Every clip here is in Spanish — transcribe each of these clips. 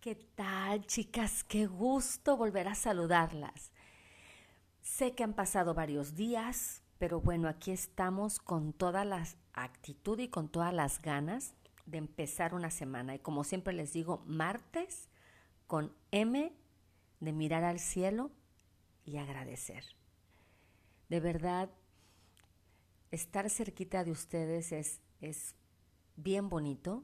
¿Qué tal, chicas? Qué gusto volver a saludarlas. Sé que han pasado varios días, pero bueno, aquí estamos con toda la actitud y con todas las ganas de empezar una semana. Y como siempre les digo, martes con M de mirar al cielo y agradecer. De verdad, estar cerquita de ustedes es, es bien bonito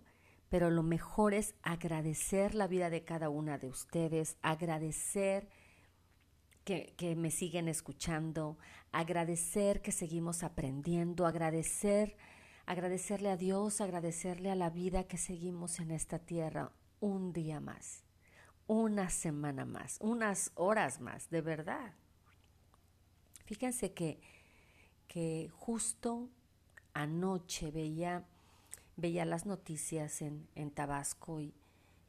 pero lo mejor es agradecer la vida de cada una de ustedes, agradecer que, me siguen escuchando, agradecer que seguimos aprendiendo, agradecer, agradecerle a Dios, agradecerle a la vida que seguimos en esta tierra un día más, una semana más, unas horas más, de verdad. Fíjense que, que justo anoche veía veía las noticias en, en Tabasco y,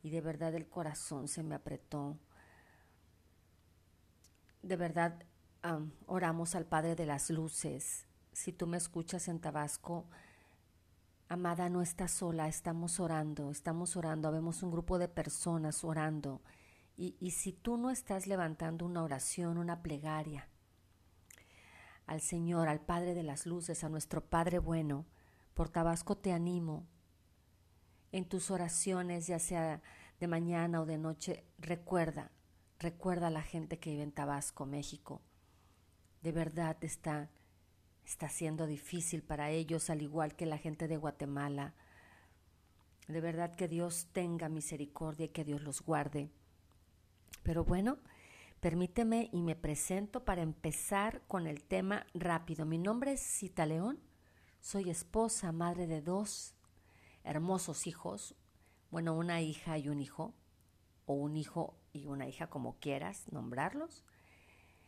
y de verdad el corazón se me apretó. De verdad oramos al Padre de las Luces. Si tú me escuchas en Tabasco, amada, no estás sola, estamos orando, estamos orando, vemos un grupo de personas orando. Y, y si tú no estás levantando una oración, una plegaria al Señor, al Padre de las Luces, a nuestro Padre bueno, por Tabasco te animo. En tus oraciones, ya sea de mañana o de noche, recuerda, recuerda a la gente que vive en Tabasco, México. De verdad está, está siendo difícil para ellos, al igual que la gente de Guatemala. De verdad que Dios tenga misericordia y que Dios los guarde. Pero bueno, permíteme y me presento para empezar con el tema rápido. Mi nombre es Cita León soy esposa, madre de dos hermosos hijos, bueno, una hija y un hijo, o un hijo y una hija, como quieras nombrarlos.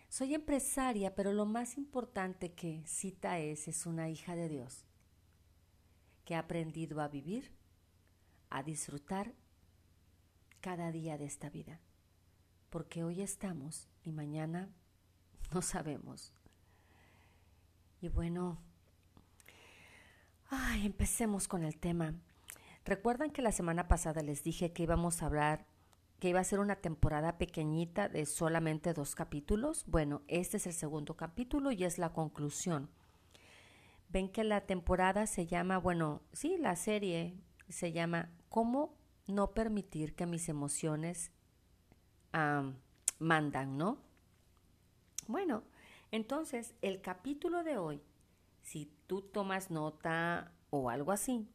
Soy empresaria, pero lo más importante que Cita es, es una hija de Dios, que ha aprendido a vivir, a disfrutar cada día de esta vida, porque hoy estamos y mañana no sabemos. Y bueno, Ay, empecemos con el tema. ¿Recuerdan que la semana pasada les dije que íbamos a hablar, que iba a ser una temporada pequeñita de solamente dos capítulos? Bueno, este es el segundo capítulo y es la conclusión. Ven que la temporada se llama, bueno, sí, la serie se llama ¿Cómo no permitir que mis emociones mandan, ¿no? Bueno, entonces el capítulo de hoy si tú tomas nota o algo así,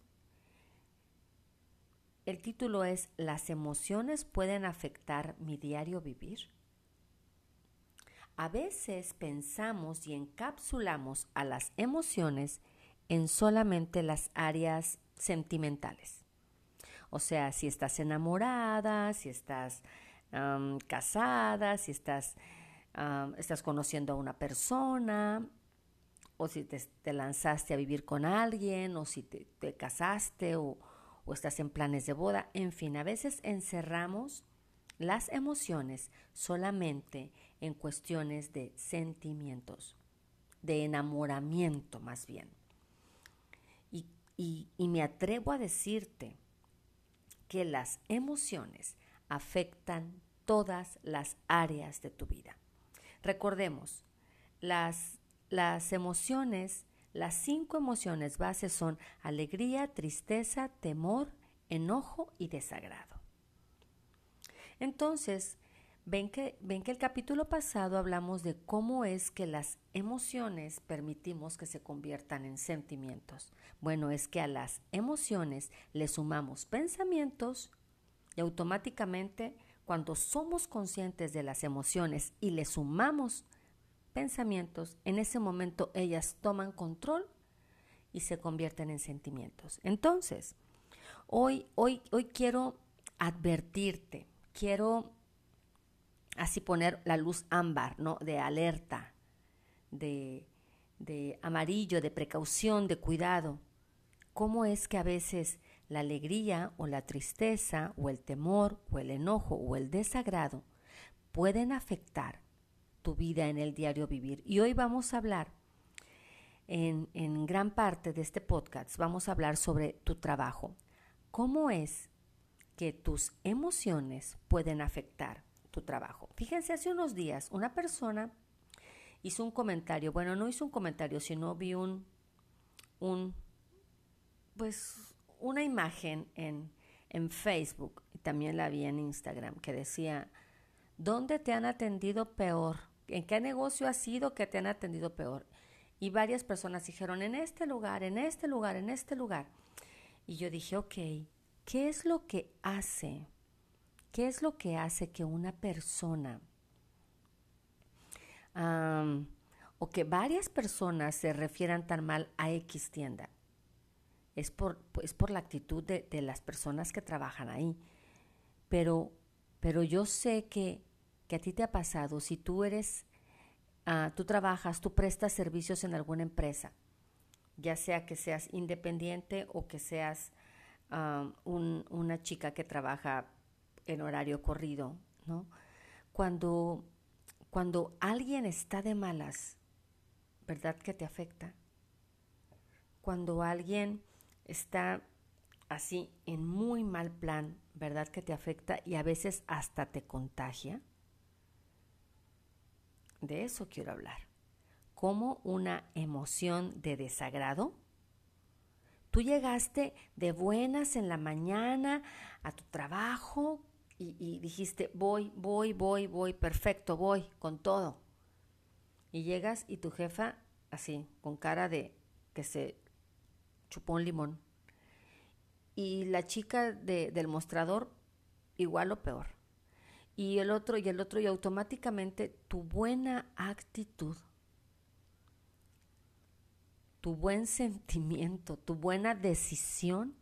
el título es ¿Las emociones pueden afectar mi diario vivir? A veces pensamos y encapsulamos a las emociones en solamente las áreas sentimentales. O sea, si estás enamorada, si estás casada, si estás, estás conociendo a una persona, o si te, lanzaste a vivir con alguien, o si te, casaste, o, estás en planes de boda. En fin, a veces encerramos las emociones solamente en cuestiones de sentimientos, de enamoramiento más bien. Y, y, me atrevo a decirte que las emociones afectan todas las áreas de tu vida. Recordemos, las las emociones, las cinco emociones bases son alegría, tristeza, temor, enojo y desagrado. Entonces, ven que, ven que el capítulo pasado hablamos de cómo es que las emociones permitimos que se conviertan en sentimientos. Bueno, es que a las emociones le sumamos pensamientos y automáticamente cuando somos conscientes de las emociones y le sumamos pensamientos, en ese momento ellas toman control y se convierten en sentimientos. Entonces, hoy, hoy, hoy quiero advertirte, quiero así poner la luz ámbar, ¿no? De alerta, de, de amarillo, de precaución, de cuidado. ¿Cómo es que a veces la alegría o la tristeza o el temor o el enojo o el desagrado pueden afectar tu vida en el diario vivir. Y hoy vamos a hablar, en, en gran parte de este podcast, vamos a hablar sobre tu trabajo. ¿Cómo es que tus emociones pueden afectar tu trabajo. Fíjense, hace unos días una persona hizo un comentario, bueno, no hizo un comentario, sino vi un, un pues, una imagen en, en Facebook y también la vi en Instagram que decía, ¿dónde te han atendido peor? ¿En qué negocio ha sido que te han atendido peor? Y varias personas dijeron, en este lugar, en este lugar, en este lugar. Y yo dije, ok, ¿qué es lo que hace? ¿Qué es lo que hace que una persona o que varias personas se refieran tan mal a X tienda? Es por, pues, por la actitud de, las personas que trabajan ahí. Pero, pero yo sé que, que a ti te ha pasado, si tú eres, ah, tú trabajas, tú prestas servicios en alguna empresa, ya sea que seas independiente o que seas una chica que trabaja en horario corrido, ¿no? Cuando, cuando alguien está de malas, ¿verdad que te afecta? Cuando alguien está así en muy mal plan, ¿verdad que te afecta y a veces hasta te contagia? De eso quiero hablar. Como una emoción de desagrado. Tú llegaste de buenas en la mañana a tu trabajo y, dijiste, voy, voy, voy, voy, perfecto, voy, con todo. Y llegas y tu jefa, así, con cara de que se chupó un limón. Y la chica del mostrador, igual o peor. Y el otro y el otro, y automáticamente tu buena actitud, tu buen sentimiento, tu buena decisión,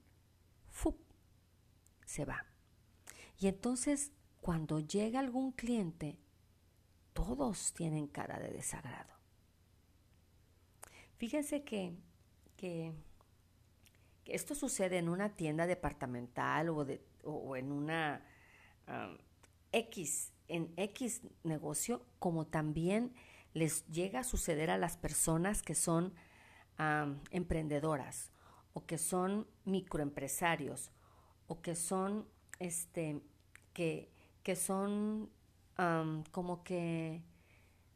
se va. Y entonces, cuando llega algún cliente, todos tienen cara de desagrado. Fíjense que, que esto sucede en una tienda departamental o, de, o en una X, en X negocio, como también les llega a suceder a las personas que son emprendedoras o que son microempresarios o que son este que, que son como que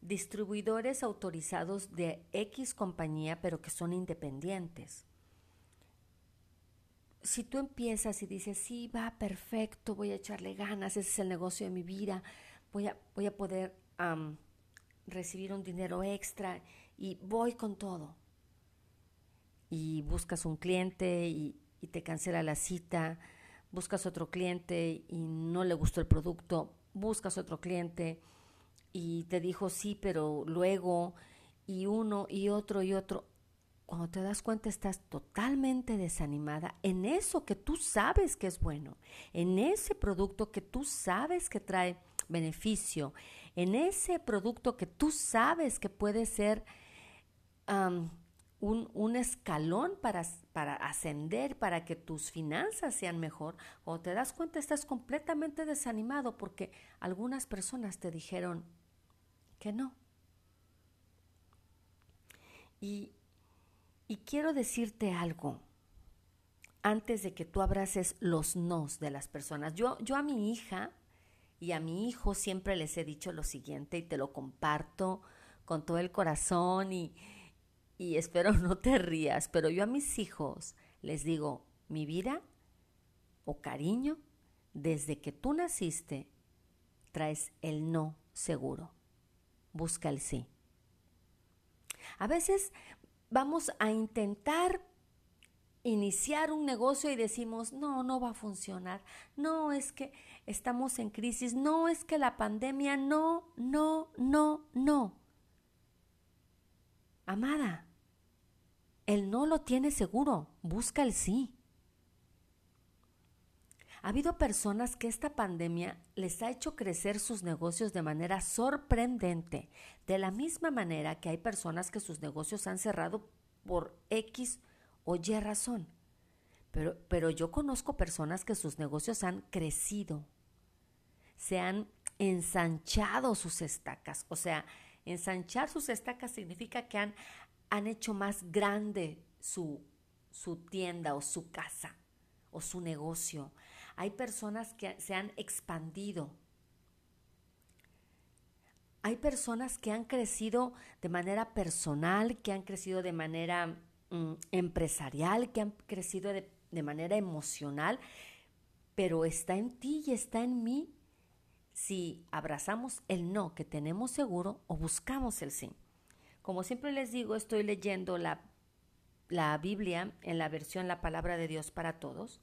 distribuidores autorizados de X compañía pero que son independientes si tú empiezas y dices, sí, va perfecto, voy a echarle ganas, ese es el negocio de mi vida, voy a, voy a poder recibir un dinero extra y voy con todo. Y buscas un cliente y, y te cancela la cita, buscas otro cliente y no le gustó el producto, buscas otro cliente y te dijo sí, pero luego, y uno y otro y otro cuando te das cuenta estás totalmente desanimada en eso que tú sabes que es bueno, en ese producto que tú sabes que trae beneficio, en ese producto que tú sabes que puede ser un, un, escalón para, para ascender, para que tus finanzas sean mejor, o te das cuenta estás completamente desanimado porque algunas personas te dijeron que no. Y y quiero decirte algo antes de que tú abraces los nos de las personas. Yo, yo a mi hija y a mi hijo siempre les he dicho lo siguiente y te lo comparto con todo el corazón y, y espero no te rías, pero yo a mis hijos les digo, mi vida o cariño, desde que tú naciste, traes el no seguro. Busca el sí. A veces vamos a intentar iniciar un negocio y decimos, no, no va a funcionar, no es que estamos en crisis, no es que la pandemia, no, no, no, no. Amada, el no lo tiene seguro, busca el sí. Ha habido personas que esta pandemia les ha hecho crecer sus negocios de manera sorprendente, de la misma manera que hay personas que sus negocios han cerrado por X o Y razón. Pero, pero yo conozco personas que sus negocios han crecido, se han ensanchado sus estacas. O sea, ensanchar sus estacas significa que han, han hecho más grande su, su tienda o su casa o su negocio hay personas que se han expandido. Hay personas que han crecido de manera personal, que han crecido de manera mm, empresarial, que han crecido de, de manera emocional, pero está en ti y está en mí si abrazamos el no que tenemos seguro o buscamos el sí. Como siempre les digo, estoy leyendo la, la Biblia en la versión La Palabra de Dios para Todos.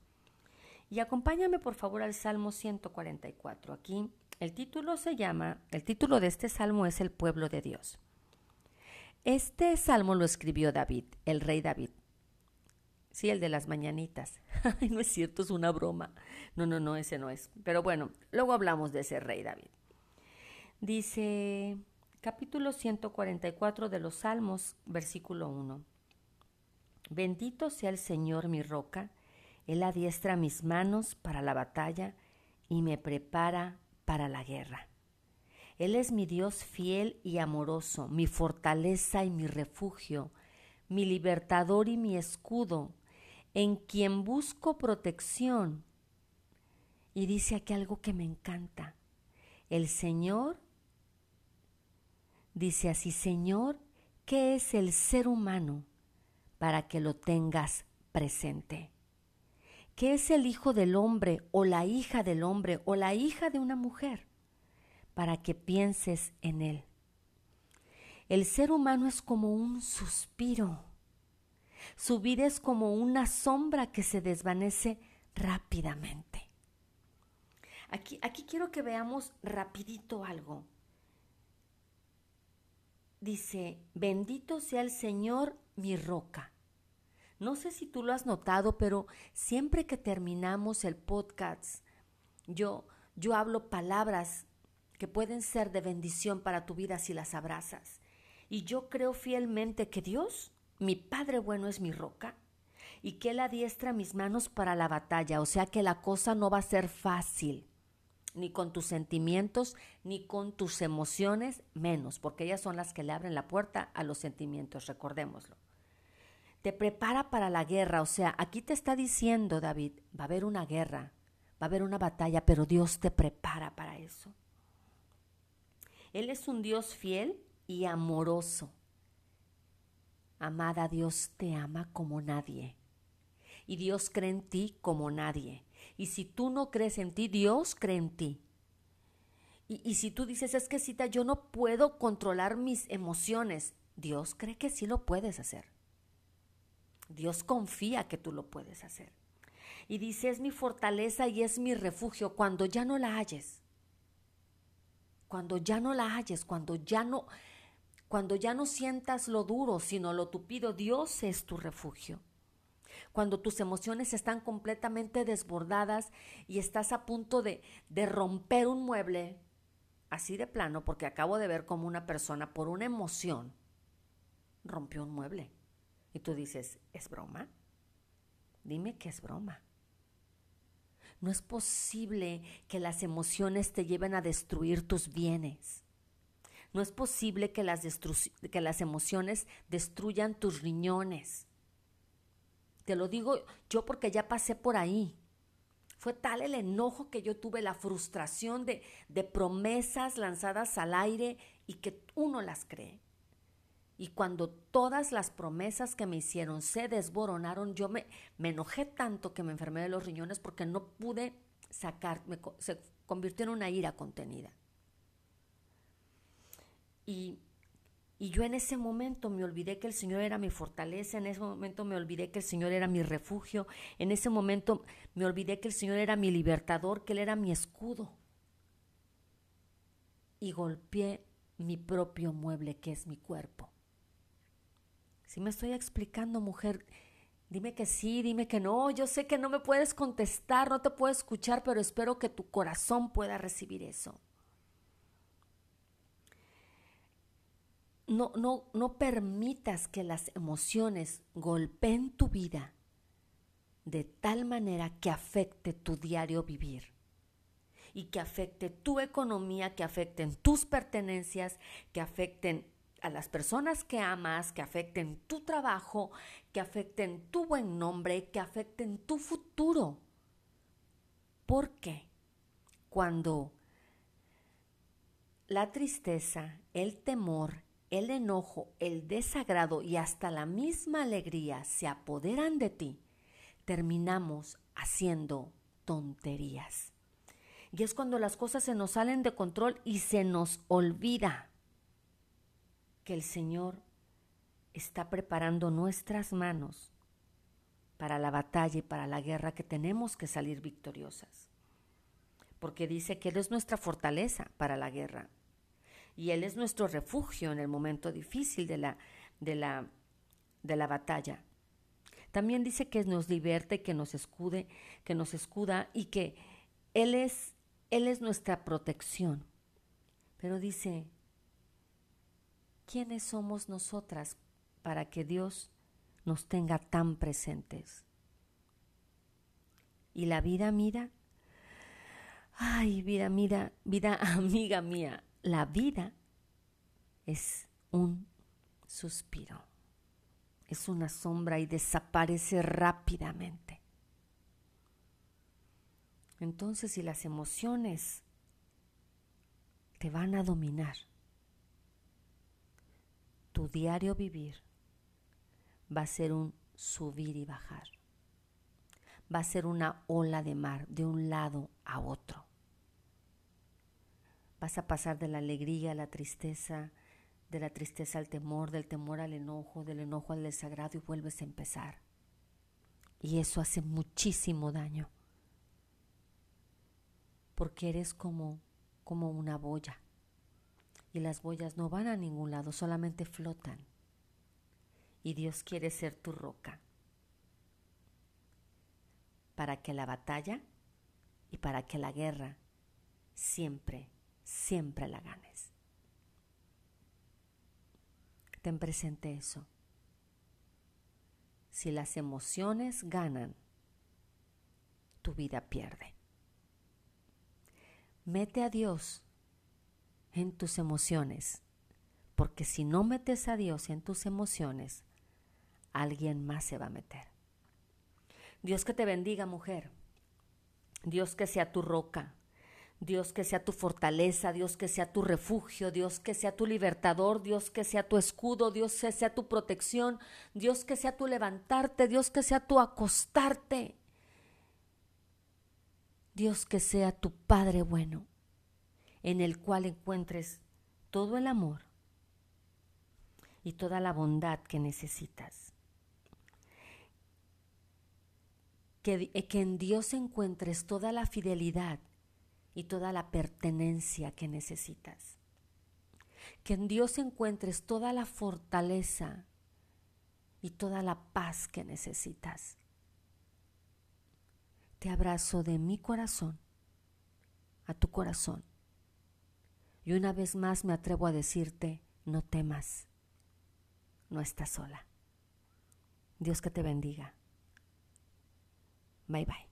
Y acompáñame por favor al Salmo 144. Aquí el título se llama, el título de este salmo es El pueblo de Dios. Este salmo lo escribió David, el rey David. Sí, el de las mañanitas. No es cierto, es una broma. No, no, no, ese no es. Pero bueno, luego hablamos de ese rey David. Dice capítulo 144 de los Salmos, versículo 1. Bendito sea el Señor mi roca, Él adiestra mis manos para la batalla y me prepara para la guerra. Él es mi Dios fiel y amoroso, mi fortaleza y mi refugio, mi libertador y mi escudo, en quien busco protección. Y dice aquí algo que me encanta. El Señor dice así, Señor, ¿qué es el ser humano para que lo tengas presente? ¿Qué es el hijo del hombre o la hija del hombre o la hija de una mujer para que pienses en él? El ser humano es como un suspiro su vida es como una sombra que se desvanece rápidamente. Aquí, aquí quiero que veamos rapidito algo. Dice, bendito sea el Señor mi roca. No sé si tú lo has notado, pero siempre que terminamos el podcast, yo, yo hablo palabras que pueden ser de bendición para tu vida si las abrazas. Y yo creo fielmente que Dios mi Padre bueno es mi roca y que Él adiestra mis manos para la batalla, o sea que la cosa no va a ser fácil, ni con tus sentimientos, ni con tus emociones, menos, porque ellas son las que le abren la puerta a los sentimientos, recordémoslo. Te prepara para la guerra, o sea, aquí te está diciendo David, va a haber una guerra, va a haber una batalla, pero Dios te prepara para eso. Él es un Dios fiel y amoroso. Amada, Dios te ama como nadie. Y Dios cree en ti como nadie. Y si tú no crees en ti, Dios cree en ti. Y, si tú dices, es que cita, yo no puedo controlar mis emociones, Dios cree que sí lo puedes hacer. Dios confía que tú lo puedes hacer. Y dice, es mi fortaleza y es mi refugio cuando ya no la halles. Cuando ya no la halles, cuando ya no, cuando ya no sientas lo duro, sino lo tupido, Dios es tu refugio. Cuando tus emociones están completamente desbordadas y estás a punto de, de romper un mueble, así de plano, porque acabo de ver como una persona por una emoción rompió un mueble. Y tú dices, ¿es broma? Dime que es broma. No es posible que las emociones te lleven a destruir tus bienes. No es posible que las, que las emociones destruyan tus riñones. Te lo digo yo porque ya pasé por ahí. Fue tal el enojo que yo tuve, la frustración de, de promesas lanzadas al aire y que uno las cree. Y cuando todas las promesas que me hicieron se desboronaron, yo me, me enojé tanto que me enfermé de los riñones porque no pude sacar, se convirtió en una ira contenida. Y, yo en ese momento me olvidé que el Señor era mi fortaleza, en ese momento me olvidé que el Señor era mi refugio, en ese momento me olvidé que el Señor era mi libertador, que Él era mi escudo. Y golpeé mi propio mueble, que es mi cuerpo. Si me estoy explicando, mujer, dime que sí, dime que no. Yo sé que no me puedes contestar, no te puedo escuchar, pero espero que tu corazón pueda recibir eso. no, no, no permitas que las emociones golpeen tu vida de tal manera que afecte tu diario vivir y que afecte tu economía, que afecten tus pertenencias, que afecten a las personas que amas, que afecten tu trabajo, que afecten tu buen nombre, que afecten tu futuro. Porque cuando la tristeza, el temor, el enojo, el desagrado y hasta la misma alegría se apoderan de ti, terminamos haciendo tonterías. Y es cuando las cosas se nos salen de control y se nos olvida que el Señor está preparando nuestras manos para la batalla y para la guerra que tenemos que salir victoriosas. Porque dice que Él es nuestra fortaleza para la guerra. Y Él es nuestro refugio en el momento difícil de la, de la, de la batalla. También dice que nos liberte, que nos escude, que nos escuda y que Él es él es nuestra protección. Pero dice, ¿quiénes somos nosotras para que Dios nos tenga tan presentes? Y la vida, mira, ay, vida, mira, vida amiga mía, la vida es un suspiro, es una sombra y desaparece rápidamente. Entonces, si las emociones te van a dominar, tu diario vivir va a ser un subir y bajar. Va a ser una ola de mar de un lado a otro. Vas a pasar de la alegría a la tristeza, de la tristeza al temor, del temor al enojo, del enojo al desagrado y vuelves a empezar. Y eso hace muchísimo daño porque eres como, como una boya. Y las boyas no van a ningún lado, solamente flotan. Y Dios quiere ser tu roca para que la batalla y para que la guerra siempre, siempre la ganes. Ten presente eso. Si las emociones ganan, tu vida pierde. Mete a Dios en tus emociones, porque si no metes a Dios en tus emociones, alguien más se va a meter. Dios que te bendiga, mujer. Dios que sea tu roca. Dios que sea tu fortaleza, Dios que sea tu refugio, Dios que sea tu libertador, Dios que sea tu escudo, Dios que sea tu protección, Dios que sea tu levantarte, Dios que sea tu acostarte. Dios que sea tu Padre bueno, en el cual encuentres todo el amor y toda la bondad que necesitas. Que, eh, que, en Dios encuentres toda la fidelidad y toda la pertenencia que necesitas. Que en Dios encuentres toda la fortaleza y toda la paz que necesitas. Te abrazo de mi corazón a tu corazón. Y una vez más me atrevo a decirte, no temas, no estás sola. Dios que te bendiga. Bye bye.